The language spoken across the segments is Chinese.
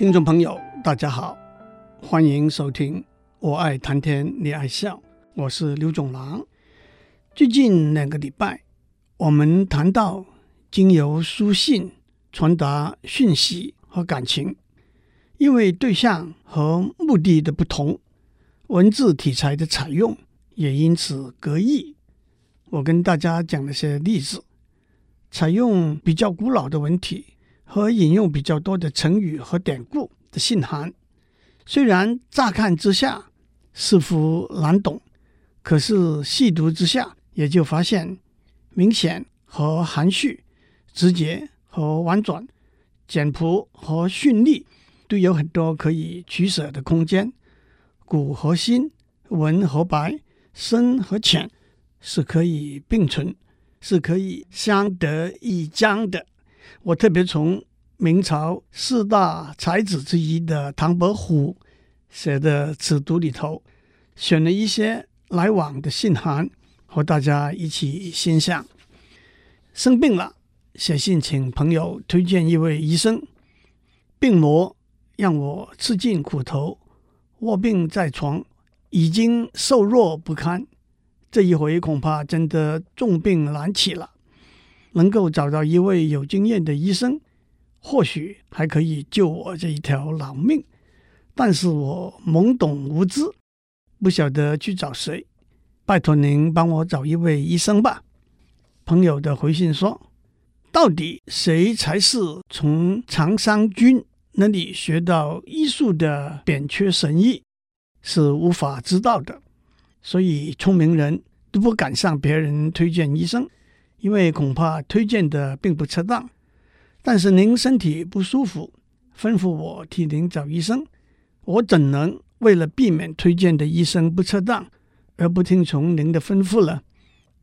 听众朋友，大家好，欢迎收听《我爱谈天你爱笑》，我是刘总郎。最近两个礼拜，我们谈到经由书信传达讯息和感情，因为对象和目的的不同，文字题材的采用也因此各异。我跟大家讲了些例子，采用比较古老的文体。和引用比较多的成语和典故的信函，虽然乍看之下似乎难懂，可是细读之下也就发现明显和含蓄、直接和婉转、简朴和绚丽，都有很多可以取舍的空间。古和新、文和白、深和浅是可以并存，是可以相得益彰的。我特别从明朝四大才子之一的唐伯虎写的《尺牘》里头，选了一些来往的信函，和大家一起欣赏。生病了，写信请朋友推荐一位医生。病魔让我吃尽苦头，卧病在床，已经瘦弱不堪。这一回恐怕真的重病难起了。能够找到一位有经验的医生，或许还可以救我这一条老命。但是我懵懂无知，不晓得去找谁。拜托您帮我找一位医生吧。朋友的回信说：“到底谁才是从常伤君那里学到医术的扁鹊神医，是无法知道的。所以聪明人都不敢向别人推荐医生。”因为恐怕推荐的并不恰当，但是您身体不舒服，吩咐我替您找医生，我怎能为了避免推荐的医生不恰当而不听从您的吩咐呢？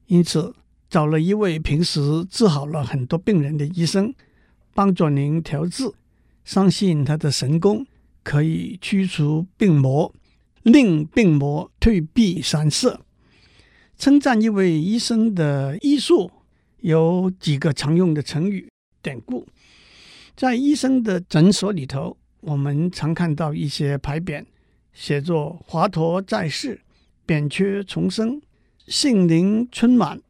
因此找了一位平时治好了很多病人的医生，帮助您调治，相信他的神功可以驱除病魔，令病魔退避三舍。称赞一位医生的医术。有几个常用的成语典故，在医生的诊所里头，我们常看到一些牌匾，写作“华佗在世，扁鹊重生，杏林春满，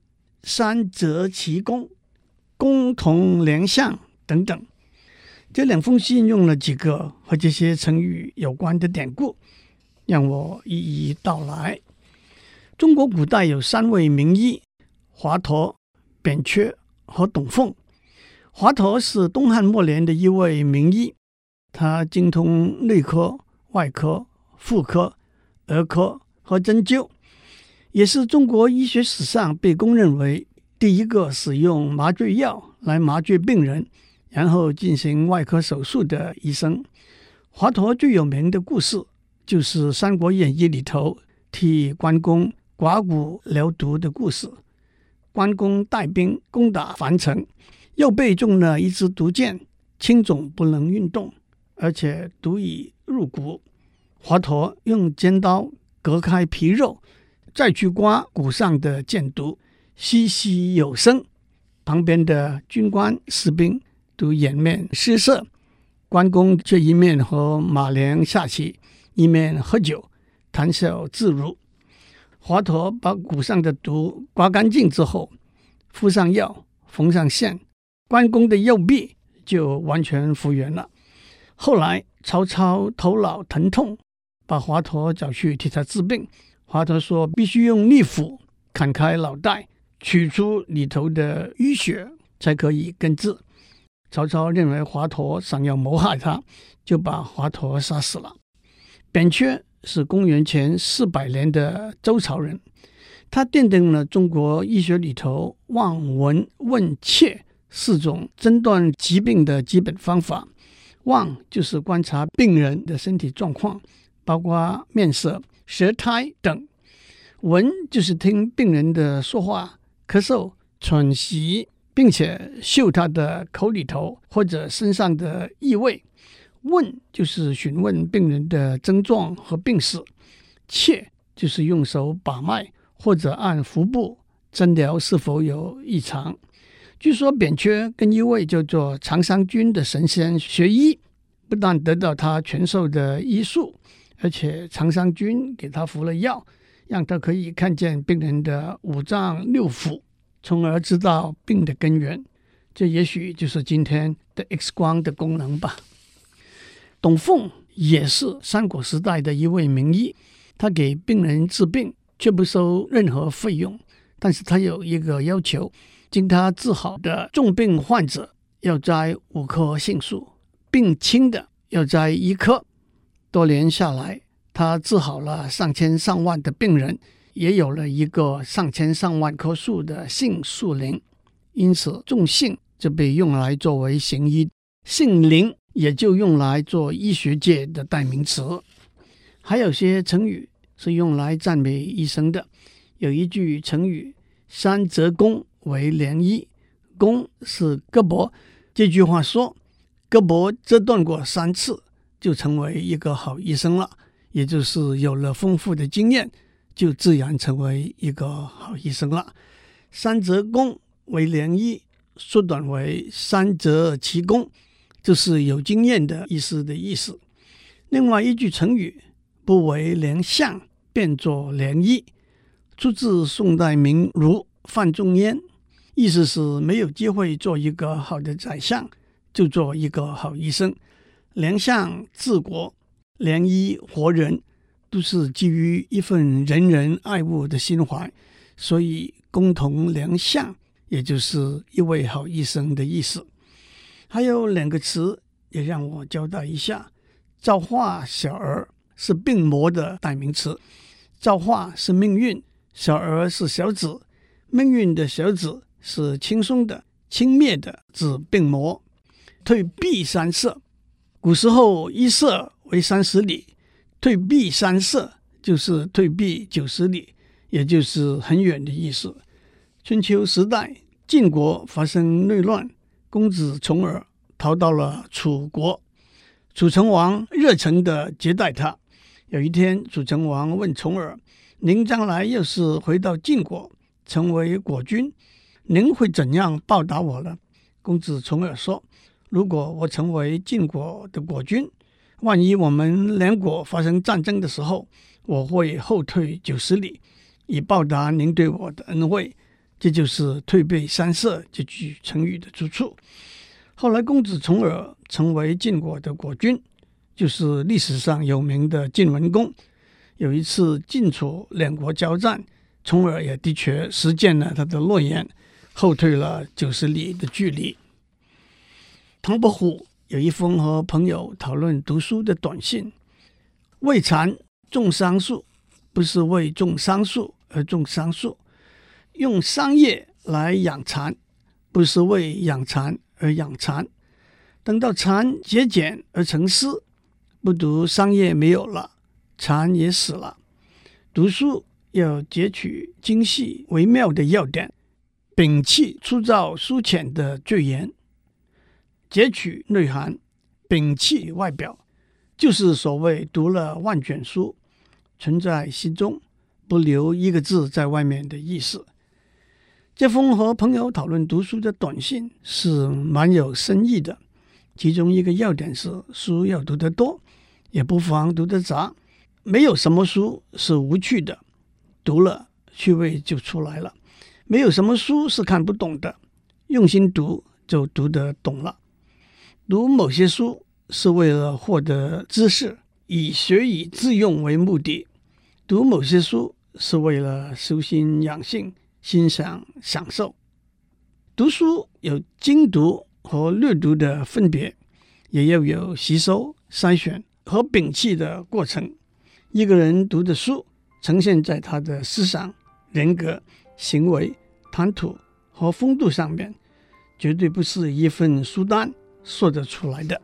三折奇功，公同联相”等等。这两封信用了几个和这些成语有关的典故，让我一一道来。中国古代有三位名医：华佗。扁鹊和董奉，华佗是东汉末年的一位名医，他精通内科、外科、妇科、儿科和针灸，也是中国医学史上被公认为第一个使用麻醉药来麻醉病人，然后进行外科手术的医生。华佗最有名的故事就是《三国演义》里头替关公刮骨疗毒的故事。关公带兵攻打樊城，又被中了一支毒箭，青肿不能运动，而且毒已入骨。华佗用尖刀割开皮肉，再去刮骨上的箭毒，淅淅有声。旁边的军官士兵都掩面失色，关公却一面和马良下棋，一面喝酒，谈笑自如。华佗把骨上的毒刮干净之后，敷上药，缝上线，关公的右臂就完全复原了。后来曹操头脑疼痛，把华佗找去替他治病。华佗说：“必须用利斧砍开脑袋，取出里头的淤血，才可以根治。”曹操认为华佗想要谋害他，就把华佗杀死了。扁鹊。是公元前四百年的周朝人，他奠定了中国医学里头望、闻、问、切四种诊断疾病的基本方法。望就是观察病人的身体状况，包括面色、舌苔等；闻就是听病人的说话、咳嗽、喘息，并且嗅他的口里头或者身上的异味。问就是询问病人的症状和病史，切就是用手把脉或者按腹部诊疗是否有异常。据说扁鹊跟一位叫做常伤君的神仙学医，不但得到他传授的医术，而且常伤君给他服了药，让他可以看见病人的五脏六腑，从而知道病的根源。这也许就是今天的 X 光的功能吧。董奉也是三国时代的一位名医，他给病人治病却不收任何费用，但是他有一个要求：经他治好的重病患者要摘五棵杏树，病轻的要摘一颗。多年下来，他治好了上千上万的病人，也有了一个上千上万棵树的杏树林。因此，种杏就被用来作为行医，杏林也就用来做医学界的代名词。还有些成语是用来赞美医生的，有一句成语“三折肱为良医”，肱是胳膊。这句话说，胳膊折断过三次，就成为一个好医生了。也就是有了丰富的经验，就自然成为一个好医生了。三折肱为良医，缩短为三折其肱，就是有经验的医师的意思。另外一句成语“不为良相，便作良医”，出自宋代名儒范仲淹，意思是没有机会做一个好的宰相，就做一个好医生。良相治国。良医活人，都是基于一份仁人爱物的心怀，所以共同良相，也就是一位好医生的意思。还有两个词也让我交代一下：造化小儿是病魔的代名词，造化是命运，小儿是小子，命运的小子是轻松的、轻蔑的，指病魔。退避三舍，古时候一舍。为三十里，退避三舍就是退避九十里，也就是很远的意思。春秋时代，晋国发生内乱，公子重耳逃到了楚国，楚成王热诚地接待他。有一天，楚成王问重耳：“您将来要是回到晋国，成为国君，您会怎样报答我呢？”公子重耳说：“如果我成为晋国的国君，”万一我们两国发生战争的时候，我会后退九十里，以报答您对我的恩惠。这就是“退避三舍”这句成语的出处。后来，公子重耳成为晋国的国君，就是历史上有名的晋文公。有一次晋楚两国交战，重耳也的确实践了他的诺言，后退了九十里的距离。唐伯虎。有一封和朋友讨论读书的短信：为蚕种桑树，不是为种桑树而种桑树；用桑叶来养蚕，不是为养蚕而养蚕。等到蚕结茧而成丝，不读桑叶没有了，蚕也死了。读书要截取精细微妙的要点，摒弃粗糙疏浅的赘言。截取内涵，摒弃外表，就是所谓读了万卷书，存在心中，不留一个字在外面的意思。这封和朋友讨论读书的短信是蛮有深意的，其中一个要点是书要读得多，也不妨读得杂。没有什么书是无趣的，读了趣味就出来了；没有什么书是看不懂的，用心读就读得懂了。读某些书是为了获得知识，以学以致用为目的；读某些书是为了修心养性、欣赏享受。读书有精读和略读的分别，也要有吸收、筛选和摒弃的过程。一个人读的书，呈现在他的思想、人格、行为、谈吐和风度上面，绝对不是一份书单。说得出来的。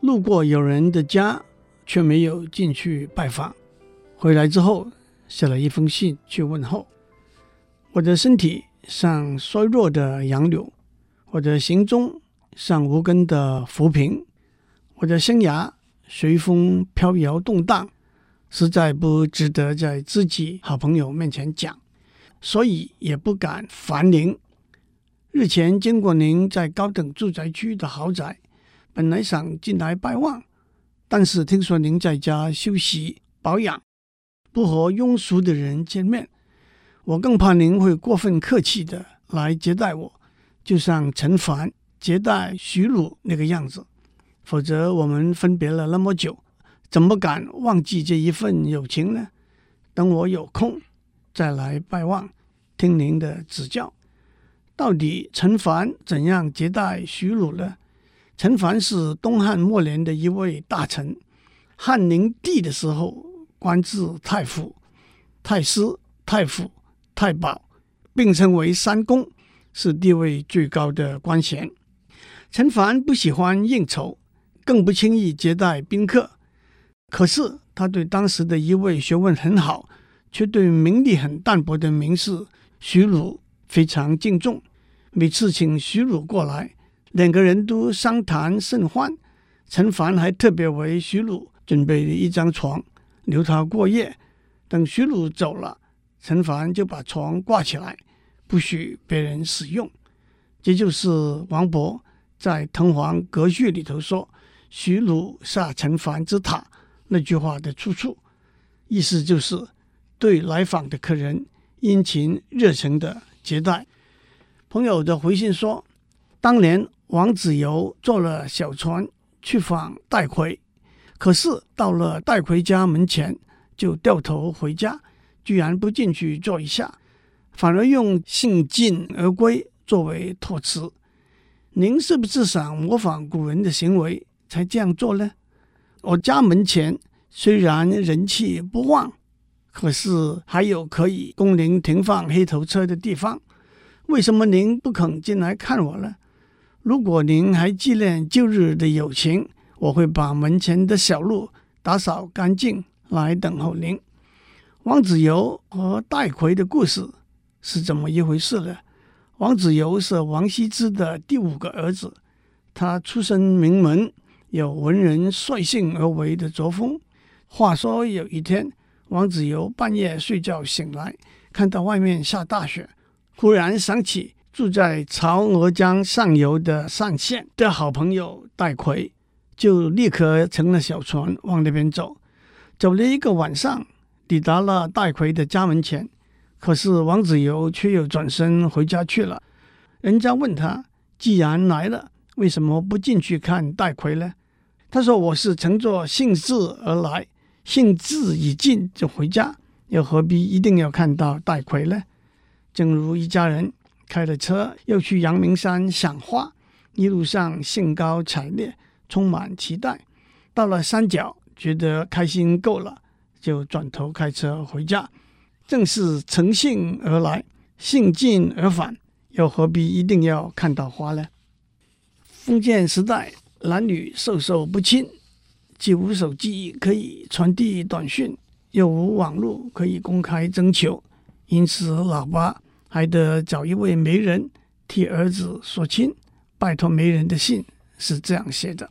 路过有人的家，却没有进去拜访。回来之后，写了一封信去问候。我的身体像衰弱的杨柳，我的行踪像无根的浮萍，我的生涯。随风飘摇动荡，实在不值得在自己好朋友面前讲，所以也不敢烦您。日前经过您在高等住宅区的豪宅，本来想进来拜望，但是听说您在家休息保养，不和庸俗的人见面，我更怕您会过分客气的来接待我，就像陈凡接待徐鲁那个样子。否则我们分别了那么久，怎么敢忘记这一份友情呢？等我有空再来拜望，听您的指教。到底陈凡怎样接待徐鲁呢？陈凡是东汉末年的一位大臣，汉灵帝的时候官至太傅、太师、太傅、太保，并称为三公，是地位最高的官衔。陈凡不喜欢应酬，更不轻易接待宾客。可是他对当时的一位学问很好，却对名利很淡薄的名士徐鲁非常敬重。每次请徐鲁过来，两个人都相谈甚欢。陈凡还特别为徐鲁准备了一张床，留他过夜。等徐鲁走了，陈凡就把床挂起来，不许别人使用。这就是王勃在《滕王阁序》里头说“徐鲁下陈凡之榻”那句话的出处，意思就是对来访的客人殷勤热诚的接待。朋友的回信说，当年王子猷坐了小船去访戴逵，可是到了戴逵家门前就掉头回家，居然不进去坐一下，反而用“兴尽而归”作为托词。您是不是想模仿古人的行为才这样做呢？我家门前虽然人气不旺，可是还有可以供您停放黑头车的地方。为什么您不肯进来看我呢？如果您还纪念旧日的友情，我会把门前的小路打扫干净来等候您。王子猷和戴逵的故事是怎么一回事呢？王子猷是王羲之的第五个儿子，他出身名门，有文人率性而为的作风。话说有一天，王子猷半夜睡觉醒来，看到外面下大雪。忽然想起住在曹娥江上游的单县的好朋友戴逵，就立刻乘了小船往那边走。走了一个晚上，抵达了戴逵的家门前。可是王子猷却又转身回家去了。人家问他：“既然来了，为什么不进去看戴逵呢？”他说：“我是乘坐兴致而来，兴致已尽就回家，又何必一定要看到戴逵呢？”正如一家人开了车，要去阳明山赏花，一路上兴高采烈，充满期待。到了山脚，觉得开心够了，就转头开车回家。正是乘兴而来，兴尽而返，又何必一定要看到花呢？封建时代，男女授受不亲，既无手机可以传递短讯，又无网络可以公开征求，因此老爸。还得找一位媒人替儿子说亲，拜托媒人的信是这样写的：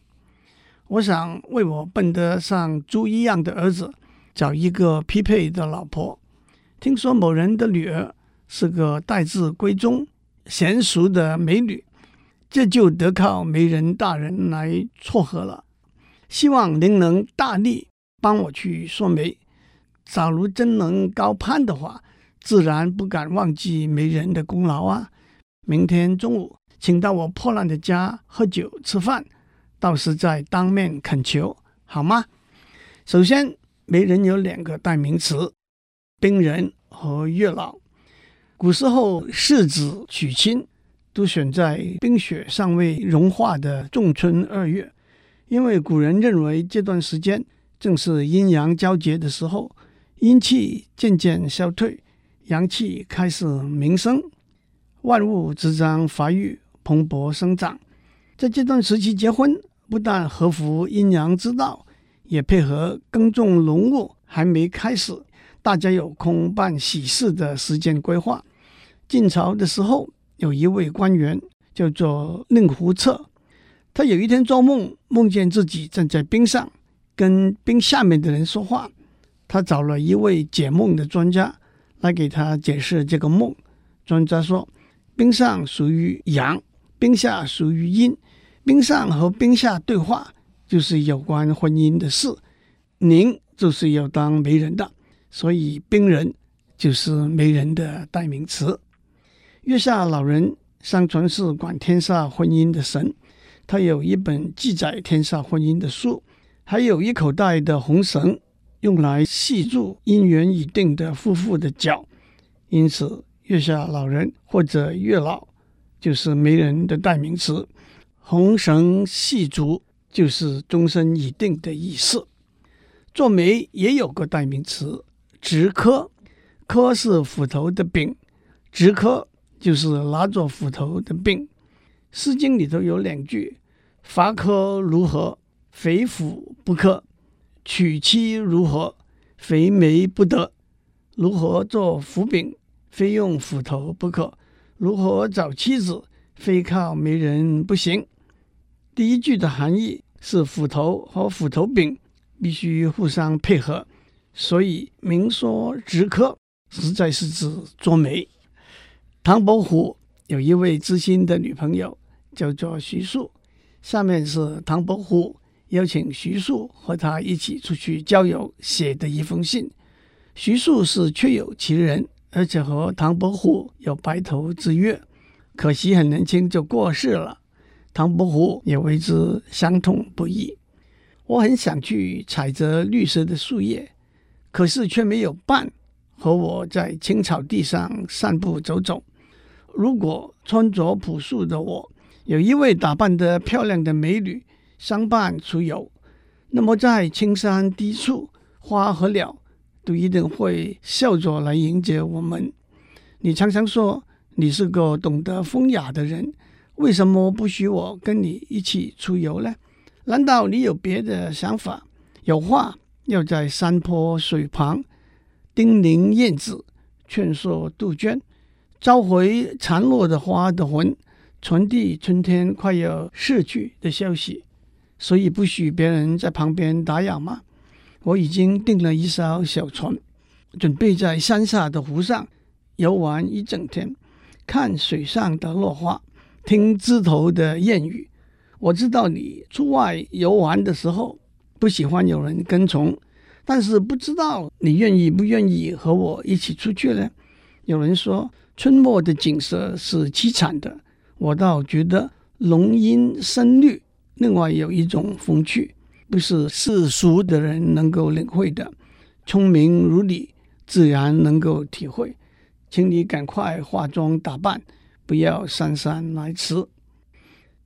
我想为我笨得像猪一样的儿子找一个匹配的老婆。听说某人的女儿是个待字闺中、娴淑的美女，这就得靠媒人大人来撮合了。希望您能大力帮我去说媒。假如真能高攀的话。自然不敢忘记媒人的功劳啊！明天中午请到我破烂的家喝酒吃饭，到时再当面恳求，好吗？首先，媒人有两个代名词：冰人和月老。古时候世子娶亲都选在冰雪尚未融化的仲春二月，因为古人认为这段时间正是阴阳交接的时候，阴气渐渐消退。阳气开始萌生，万物之章发育蓬勃生长。在这段时期结婚，不但合乎阴阳之道，也配合耕种农务还没开始，大家有空办喜事的时间规划。晋朝的时候，有一位官员叫做令狐彻，他有一天做梦，梦见自己站在冰上，跟冰下面的人说话。他找了一位解梦的专家来给他解释这个梦。专家说，冰上属于阳，冰下属于阴。冰上和冰下对话就是有关婚姻的事。您就是要当媒人的，所以冰人就是媒人的代名词。月下老人相传是管天下婚姻的神，他有一本记载天下婚姻的书，还有一口袋的红绳，用来系住姻缘已定的夫妇的脚。因此，月下老人或者月老就是媒人的代名词。红绳系足就是终身已定的意思。做媒也有个代名词，执刻，刻是斧头的柄，执刻就是拿着斧头的柄。《诗经》里头有两句：“伐刻如何？非斧不可。娶妻如何？非媒不得。如何做斧柄？非用斧头不可。如何找妻子？非靠媒人不行。”第一句的含义是斧头和斧头柄必须互相配合，所以明说直刻实在是指做媒。唐伯虎有一位知心的女朋友叫做徐庶，下面是唐伯虎邀请徐庶和他一起出去郊游写的一封信。徐庶是确有其人，而且和唐伯虎有白头之约，可惜很年轻就过世了。唐伯虎也为之伤痛不已。我很想去采着绿色的树叶，可是却没有伴和我在青草地上散步走走。如果穿着朴素的我有一位打扮得漂亮的美女相伴出游，那么在青山低处，花和鸟都一定会笑着来迎接我们。你常常说你是个懂得风雅的人。为什么不许我跟你一起出游呢？难道你有别的想法？有话要在山坡水旁叮咛燕子，劝说杜鹃，召回残落的花的魂，传递春天快要逝去的消息。所以不许别人在旁边打扰吗？我已经订了一艘小船，准备在山下的湖上游玩一整天，看水上的落花。听枝头的燕语，我知道你出外游玩的时候不喜欢有人跟从，但是不知道你愿意不愿意和我一起出去呢？有人说春末的景色是凄惨的，我倒觉得浓阴深绿，另外有一种风趣，不是世俗的人能够领会的。聪明如你，自然能够体会，请你赶快化妆打扮。不要姗姗来迟。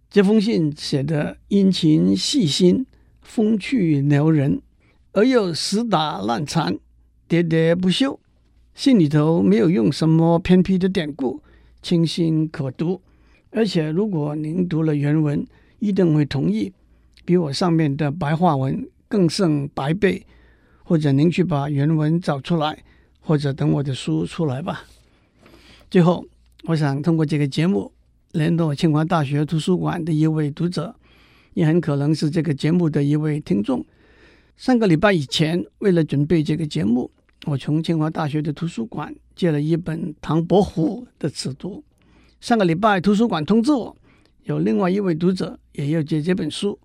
这封信写得殷勤细心、风趣撩人，而又死打烂缠、喋喋不休。信里头没有用什么偏僻的典故，清新可读。而且，如果您读了原文，一定会同意，比我上面的白话文更胜百倍。或者您去把原文找出来，或者等我的书出来吧。最后。我想通过这个节目联络清华大学图书馆的一位读者，也很可能是这个节目的一位听众。上个礼拜以前，为了准备这个节目，我从清华大学的图书馆借了一本唐伯虎的尺牍。上个礼拜图书馆通知我，有另外一位读者也要借这本书，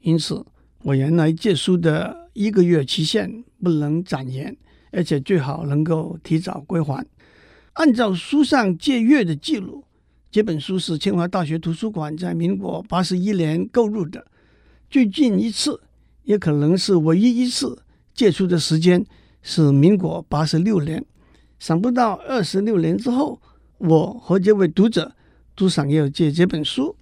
因此我原来借书的一个月期限不能展延，而且最好能够提早归还。按照书上借阅的记录，这本书是清华大学图书馆在民国八十一年购入的。最近一次，也可能是唯一一次借书的时间是民国八十六年。想不到二十六年之后，我和这位读者都想要借这本书。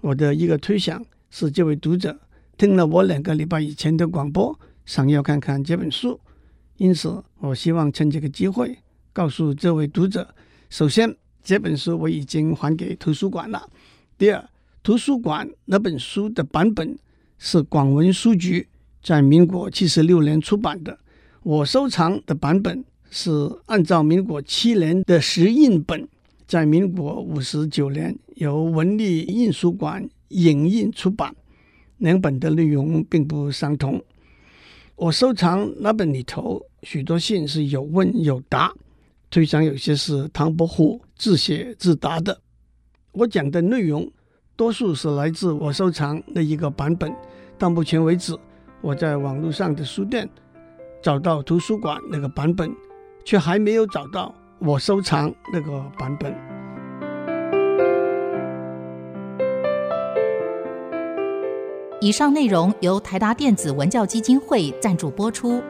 我的一个推想是，这位读者听了我两个礼拜以前的广播，想要看看这本书，因此我希望趁这个机会。告诉这位读者，首先这本书我已经还给图书馆了。第二，图书馆那本书的版本是广文书局在民国七十六年出版的，我收藏的版本是按照民国七年的石印本，在民国五十九年由文立印书馆影印出版，两本的内容并不相同。我收藏那本里头许多信是有问有答，推想有些是唐伯虎自写自答的。我讲的内容多数是来自我收藏的一个版本，到目前为止，我在网络上的书店找到图书馆那个版本，却还没有找到我收藏那个版本。以上内容由台达电子文教基金会赞助播出。